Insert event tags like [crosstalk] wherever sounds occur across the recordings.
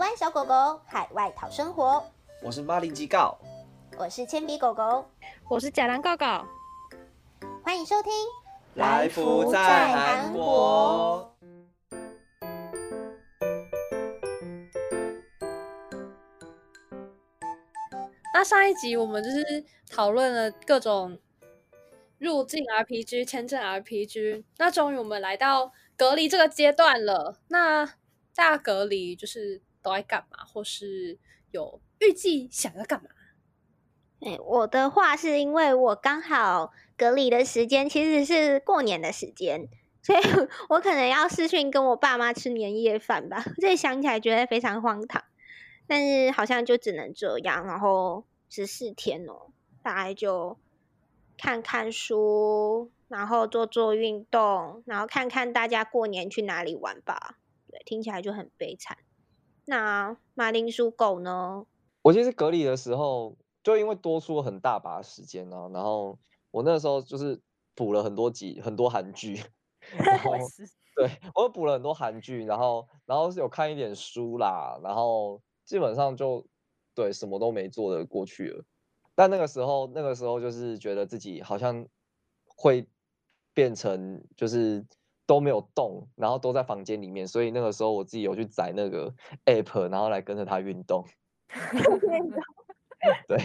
湾小狗狗海外讨生活，我是马铃吉告，我是铅笔狗狗，我是假狼告告，欢迎收听来福在韩国。那上一集我们就是讨论了各种入境 RPG、签证 RPG，那终于我们来到隔离这个阶段了。那大隔离就是都爱干嘛，或是有预计想要干嘛？哎，我的话是因为我刚好隔离的时间其实是过年的时间，所以 [laughs] 我可能要视讯跟我爸妈吃年夜饭吧。这想起来觉得非常荒唐，但是好像就只能这样，然后。十四天哦，大概就看看书，然后做做运动，然后看看大家过年去哪里玩吧。对，听起来就很悲惨。那马铃薯狗呢？我其实隔离的时候，就因为多出了很大把时间呢，然后我那时候就是补了很多集很多韩剧，[laughs] 然后对，我补了很多韩剧，然后然后是有看一点书啦，然后基本上就。对，什么都没做的过去了，但那个时候，那个时候就是觉得自己好像会变成就是都没有动，然后都在房间里面，所以那个时候我自己有去载那个 app，然后来跟着他运动。[laughs] 对，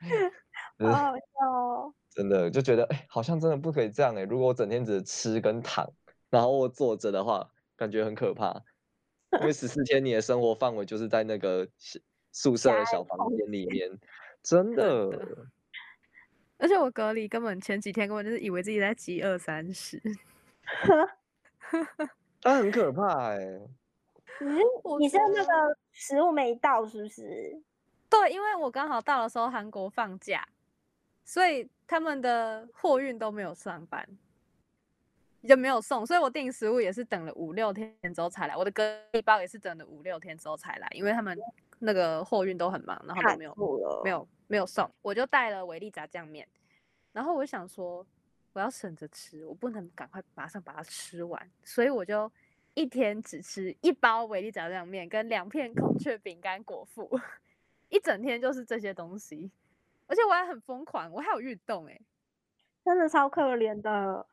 [laughs] 好好笑哦！真的就觉得哎，好像真的不可以这样哎，如果我整天只吃跟躺，然后我坐着的话，感觉很可怕。因为十四天你的生活范围就是在那个。宿舍的小房间里面，真的。而且我隔离根本前几天根本就是以为自己在饥饿三十，[laughs] 但 [laughs] 很可怕哎、欸。[laughs] 你是你是那个食物没到是不是？对，因为我刚好到的时候韩国放假，所以他们的货运都没有上班，就没有送，所以我订食物也是等了五六天之后才来。我的隔离包也是等了五六天之后才来，因为他们。那个货运都很忙，然后都没有没有没有送，我就带了维力炸酱面，然后我想说我要省着吃，我不能赶快马上把它吃完，所以我就一天只吃一包维力炸酱面跟两片孔雀饼干果腹，[laughs] 一整天就是这些东西，而且我还很疯狂，我还有运动哎、欸，真的超可怜的，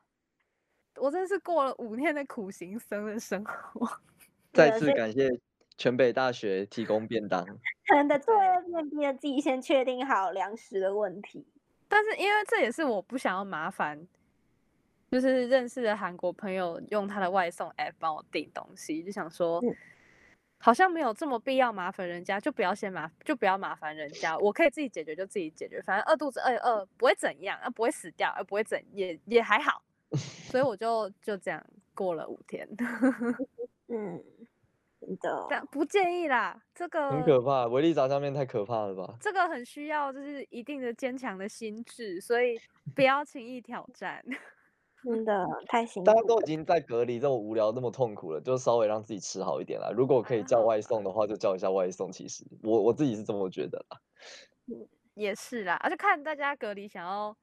我真是过了五天的苦行僧的生活，[laughs] 再次感谢。全北大学提供便当，可能的作业面逼着自己先确定好粮食的问题。但是因为这也是我不想要麻烦，就是认识的韩国朋友用他的外送 app 帮我订东西，就想说，好像没有这么必要麻烦人家，就不要先麻就不要麻烦人家，我可以自己解决就自己解决，反正饿肚子饿一饿不会怎样，啊不会死掉，啊不会怎也也还好，[laughs] 所以我就就这样过了五天。[laughs] 嗯。的，但不建议啦，这个很可怕。维力炸酱面太可怕了吧？这个很需要就是一定的坚强的心智，所以 [laughs] 不要轻易挑战。[laughs] 真的太辛苦。大家都已经在隔离这么无聊、那么痛苦了，就稍微让自己吃好一点啦。如果可以叫外送的话，就叫一下外送。其实我我自己是这么觉得啦。也是啦，而且看大家隔离想要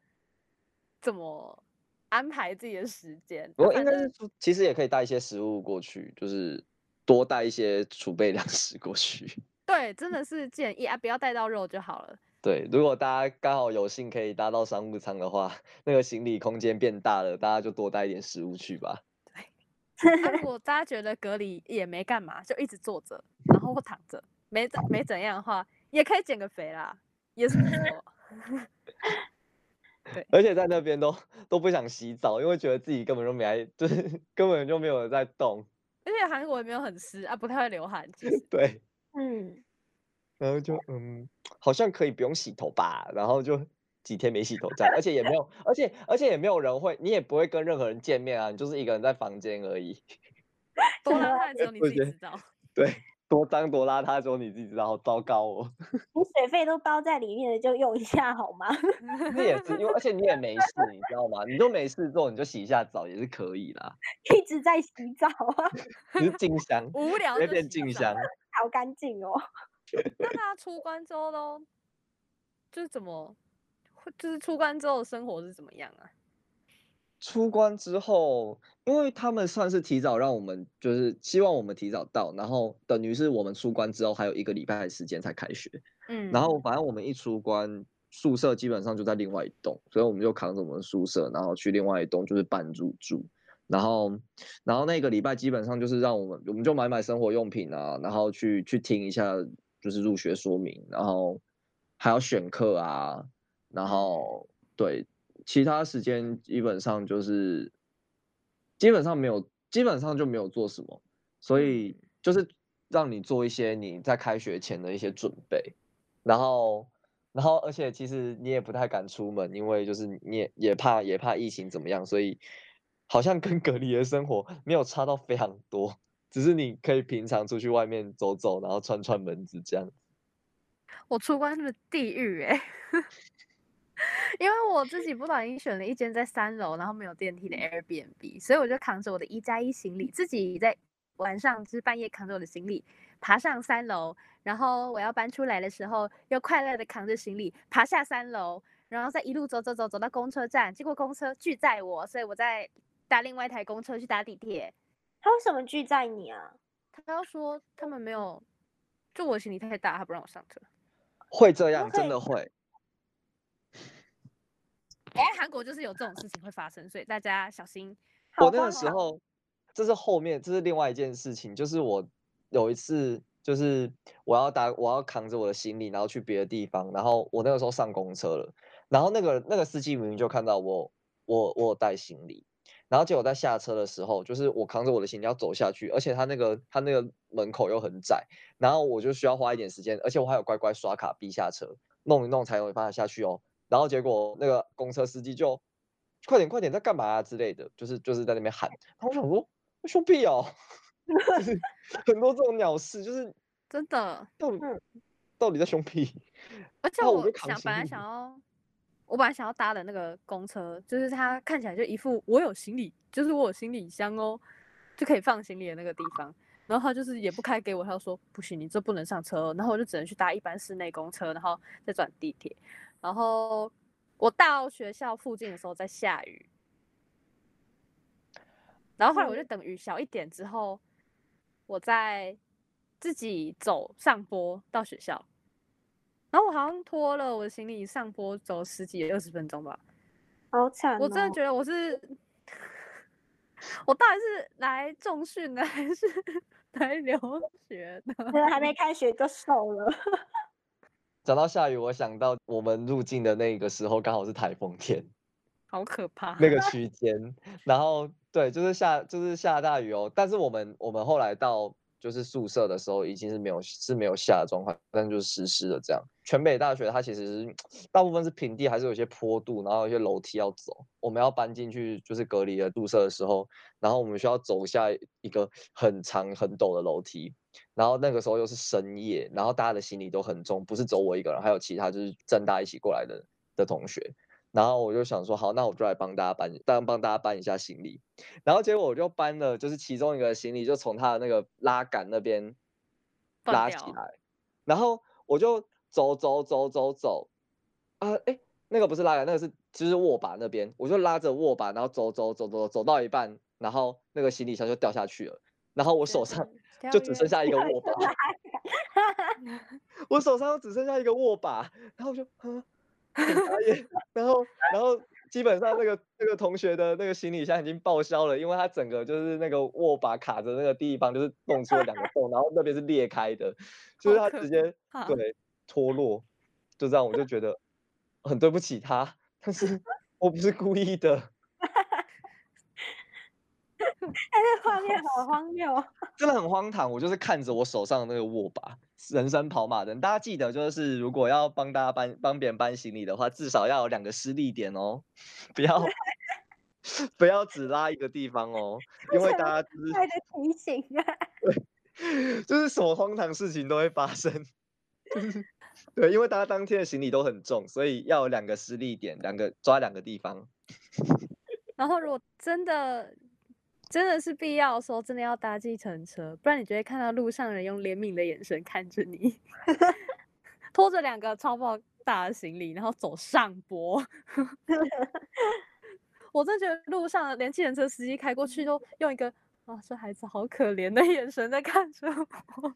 怎么安排自己的时间。我应该是其实也可以带一些食物过去，就是。多带一些储备粮食过去。[laughs] 对，真的是建议啊，不要带到肉就好了。对，如果大家刚好有幸可以搭到商务舱的话，[laughs] 那个行李空间变大了，大家就多带一点食物去吧。对，啊、如果大家觉得隔离也没干嘛，就一直坐着，然后或躺着，没怎没怎样的话，也可以减个肥啦，也是不错。[laughs] 对，而且在那边都都不想洗澡，因为觉得自己根本就没来，就是根本就没有人在动。而且韩国也没有很湿啊，不太会流汗。其实 [laughs] 对，嗯，然后就嗯，好像可以不用洗头吧，然后就几天没洗头这样，而且也没有，而且而且也没有人会，你也不会跟任何人见面啊，你就是一个人在房间而已。多难看只有你自己知道。对。多脏多邋遢，之后你自己知道，好糟糕哦。[laughs] 你水费都包在里面了，就用一下好吗？[laughs] 那也是，因为而且你也没事，你知道吗？你都没事做，你就洗一下澡也是可以啦。[laughs] 一直在洗澡啊？你是静香，无聊就变静香，好干净哦。那他出关之后都就是怎么，就是出关之后的生活是怎么样啊？出关之后，因为他们算是提早让我们，就是希望我们提早到，然后等于是我们出关之后还有一个礼拜的时间才开学。嗯，然后反正我们一出关，宿舍基本上就在另外一栋，所以我们就扛着我们宿舍，然后去另外一栋就是办入住。然后，然后那个礼拜基本上就是让我们，我们就买买生活用品啊，然后去去听一下就是入学说明，然后还要选课啊，然后对。其他时间基本上就是，基本上没有，基本上就没有做什么，所以就是让你做一些你在开学前的一些准备，然后，然后而且其实你也不太敢出门，因为就是你也也怕也怕疫情怎么样，所以好像跟隔离的生活没有差到非常多，只是你可以平常出去外面走走，然后串串门子这样。我出关是地狱哎。因为我自己不小心选了一间在三楼，然后没有电梯的 Airbnb，所以我就扛着我的一加一行李，自己在晚上就是半夜扛着我的行李爬上三楼，然后我要搬出来的时候，又快乐的扛着行李爬下三楼，然后再一路走走走走到公车站，结果公车拒载我，所以我在搭另外一台公车去搭地铁。他为什么拒载你啊？他要说他们没有，就我行李太大，他不让我上车。会这样，真的会。哎，[laughs] 韩国就是有这种事情会发生，所以大家小心。我那个时候，这是后面，这是另外一件事情，就是我有一次，就是我要搭，我要扛着我的行李，然后去别的地方，然后我那个时候上公车了，然后那个那个司机明明就看到我，我我有带行李，然后结果在下车的时候，就是我扛着我的行李要走下去，而且他那个他那个门口又很窄，然后我就需要花一点时间，而且我还有乖乖刷卡逼下车，弄一弄才有办法下去哦。然后结果那个公车司机就快点快点在干嘛啊之类的，就是就是在那边喊。然后我想说兄弟哦，[laughs] 就是 [laughs] 很多这种鸟事，就是真的到底到底在凶屁。[laughs] 而且我想本来想要，我本来想要搭的那个公车，就是他看起来就一副我有行李，就是我有行李箱哦，就可以放行李的那个地方。然后他就是也不开给我，他就说不行，你这不能上车。然后我就只能去搭一般室内公车，然后再转地铁。然后我到学校附近的时候在下雨，然后后来我就等雨小一点之后，我再自己走上坡到学校。然后我好像拖了我的行李上坡走十几二十分钟吧，好惨哦！我真的觉得我是，[laughs] 我到底是来重训的还是 [laughs] 来留学的？还没 [laughs] 开学就瘦了。讲到下雨，我想到我们入境的那个时候刚好是台风天，好可怕。那个 [laughs] 区间，然后对，就是下就是下大雨哦。但是我们我们后来到就是宿舍的时候，已经是没有是没有下的状况，但就是湿湿的这样。全北大学它其实是大部分是平地，还是有些坡度，然后有些楼梯要走。我们要搬进去就是隔离的宿舍的时候，然后我们需要走下一个很长很陡的楼梯。然后那个时候又是深夜，然后大家的行李都很重，不是走我一个人，还有其他就是正大一起过来的的同学。然后我就想说，好，那我就来帮大家搬，当帮大家搬一下行李。然后结果我就搬了，就是其中一个行李就从他的那个拉杆那边拉起来，然后我就走走走走走，啊，哎，那个不是拉杆，那个是就是握把那边，我就拉着握把，然后走走走走走到一半，然后那个行李箱就掉下去了，然后我手上。[laughs] 就只剩下一个握把，[laughs] 我手上只剩下一个握把，然后我就，然后然后基本上那个那个同学的那个行李箱已经报销了，因为他整个就是那个握把卡着那个地方就是弄出了两个洞，然后那边是裂开的，就是他直接对脱落，就这样我就觉得很对不起他，但是我不是故意的。哎，这画面好荒谬，[laughs] 真的很荒唐。我就是看着我手上的那个握把，人生跑马灯。大家记得，就是如果要帮大家搬帮别人搬行李的话，至少要有两个施力点哦，[laughs] 不要不要只拉一个地方哦，因为大家就是提醒啊。[laughs] 对，就是什么荒唐事情都会发生。对，因为大家当天的行李都很重，所以要有两个施力点，两个抓两个地方。然后，如果真的。真的是必要的时候，真的要搭计程车，不然你就会看到路上人用怜悯的眼神看着你，[laughs] 拖着两个超爆大的行李，然后走上坡。[laughs] 我真觉得路上连计程车司机开过去都用一个啊，这孩子好可怜的眼神在看着我。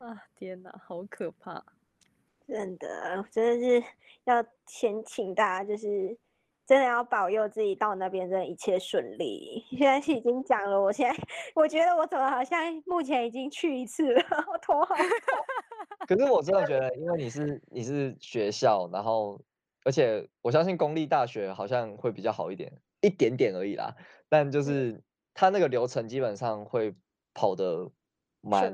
[laughs] 啊，天哪，好可怕！真的，真的是要先请大家，就是真的要保佑自己到那边，真的一切顺利。[laughs] 现在是已经讲了，我现在我觉得我怎么好像目前已经去一次了，[laughs] 我头好痛。[laughs] 可是我真的觉得，因为你是你是学校，然后而且我相信公立大学好像会比较好一点，一点点而已啦。但就是它那个流程基本上会跑得。蛮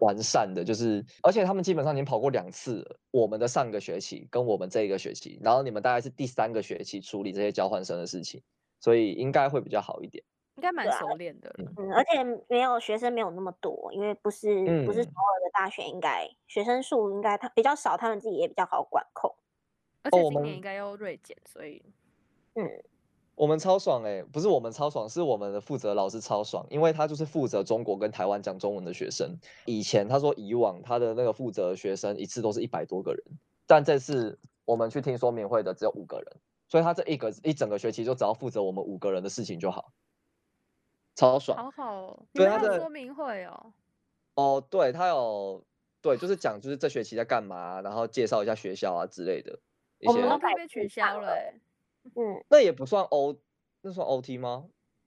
完善的，就是而且他们基本上已经跑过两次了，我们的上个学期跟我们这一个学期，然后你们大概是第三个学期处理这些交换生的事情，所以应该会比较好一点，应该蛮熟练的。嗯，而且没有学生没有那么多，因为不是、嗯、不是所有的大学应该学生数应该他比较少，他们自己也比较好管控，而且今年应该要锐减，所以嗯。我们超爽哎、欸，不是我们超爽，是我们的负责老师超爽，因为他就是负责中国跟台湾讲中文的学生。以前他说以往他的那个负责的学生一次都是一百多个人，但这次我们去听说明会的只有五个人，所以他这一个一整个学期就只要负责我们五个人的事情就好，超爽。好好，对他的说明会哦。哦，对他有，对，就是讲就是这学期在干嘛，然后介绍一下学校啊之类的。我们都被取消了、欸。嗯，那也不算 O，那算 OT 吗？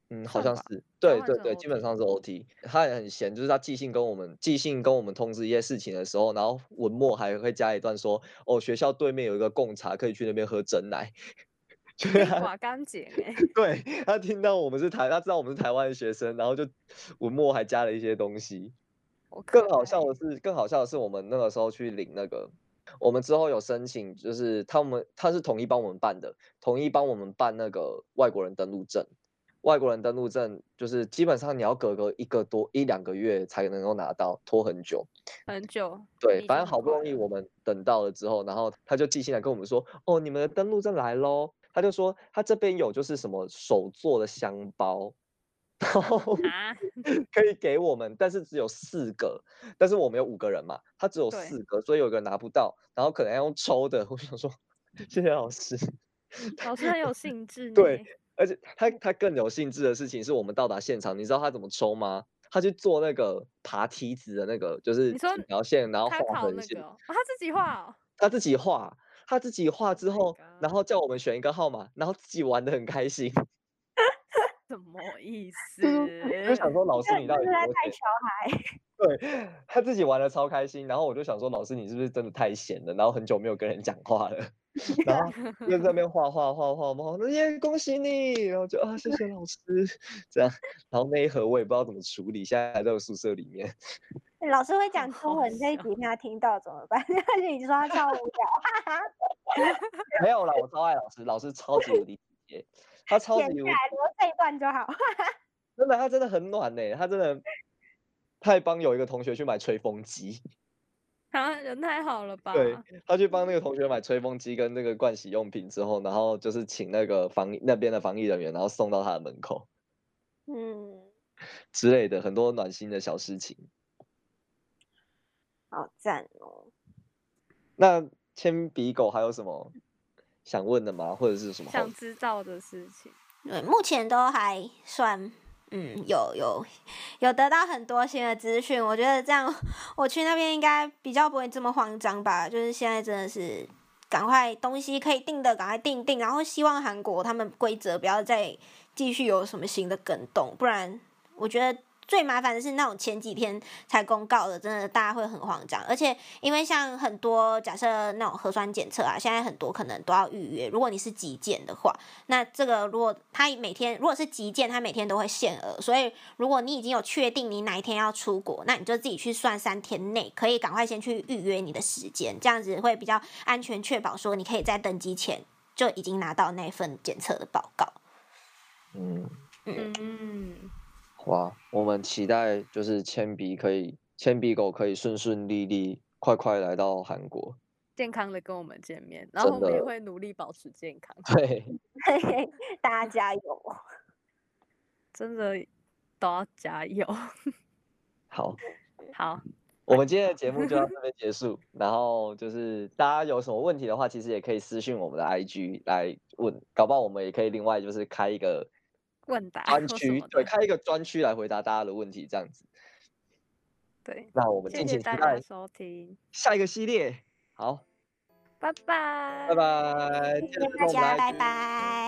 嗯，好像是，对对对，基本上是 OT。他也很闲，就是他寄信跟我们寄信跟我们通知一些事情的时候，然后文末还会加一段说，哦，学校对面有一个贡茶，可以去那边喝整奶。[laughs] 瓦干净哎。对，他听到我们是台，他知道我们是台湾的学生，然后就文末还加了一些东西。更好笑的是，更好笑的是，我们那个时候去领那个。我们之后有申请，就是他们他是统一帮我们办的，统一帮我们办那个外国人登录证。外国人登录证就是基本上你要隔个一个多一两个月才能够拿到，拖很久。很久。对，反正好不容易我们等到了之后，然后他就寄信来跟我们说，哦，你们的登录证来喽。他就说他这边有就是什么手做的香包。然后 [laughs] 可以给我们，但是只有四个，但是我们有五个人嘛，他只有四个，所以有个人拿不到，然后可能要用抽的。我想说，谢谢老师，[laughs] 老师很有兴致。对，而且他他更有兴致的事情是我们到达现场，你知道他怎么抽吗？他去做那个爬梯子的那个，就是几条线，然后画横线。哦，他自己画哦。他自己画，他自己画之后，然后叫我们选一个号码，然后自己玩的很开心。什么意 [laughs] 思？就想说老师你到底是在带小孩？[laughs] 对，他自己玩的超开心，然后我就想说老师你是不是真的太闲了？然后很久没有跟人讲话了，[laughs] 然后就在那边画画画画画，那耶恭喜你，然后就啊谢谢老师这样，然后那一盒我也不知道怎么处理，现在还在我宿舍里面。老师会讲中文，这一集他听到怎么办？你说他超无聊，没有啦，我超爱老师，老师超级无敌他超级，留这一段就好。[laughs] 真的，他真的很暖呢。他真的，他还帮有一个同学去买吹风机。[laughs] 啊，人太好了吧？对，他去帮那个同学买吹风机跟那个盥洗用品之后，然后就是请那个防那边的防疫人员，然后送到他的门口。嗯。之类的很多暖心的小事情。好赞哦。那铅笔狗还有什么？想问的吗？或者是什么想知道的事情？对，目前都还算，嗯，有有有得到很多新的资讯。我觉得这样，我去那边应该比较不会这么慌张吧。就是现在真的是，赶快东西可以定的赶快定定，然后希望韩国他们规则不要再继续有什么新的更动，不然我觉得。最麻烦的是那种前几天才公告的，真的大家会很慌张。而且因为像很多假设那种核酸检测啊，现在很多可能都要预约。如果你是急件的话，那这个如果他每天如果是急件，他每天都会限额。所以如果你已经有确定你哪一天要出国，那你就自己去算三天内可以赶快先去预约你的时间，这样子会比较安全，确保说你可以在登机前就已经拿到那份检测的报告。嗯嗯。嗯哇，我们期待就是铅笔可以，铅笔狗可以顺顺利利，快快来到韩国，健康的跟我们见面，然后我们也会努力保持健康。对，[laughs] 大家加油，真的都要加油。好，[laughs] 好，我们今天的节目就到这边 [laughs] 结束。然后就是大家有什么问题的话，其实也可以私信我们的 IG 来问，搞不好我们也可以另外就是开一个问答专区，对，开一个专区来回答大家的问题，这样子。对，那我们敬请期待收听下一个系列。好，拜拜，拜拜，大家，拜拜。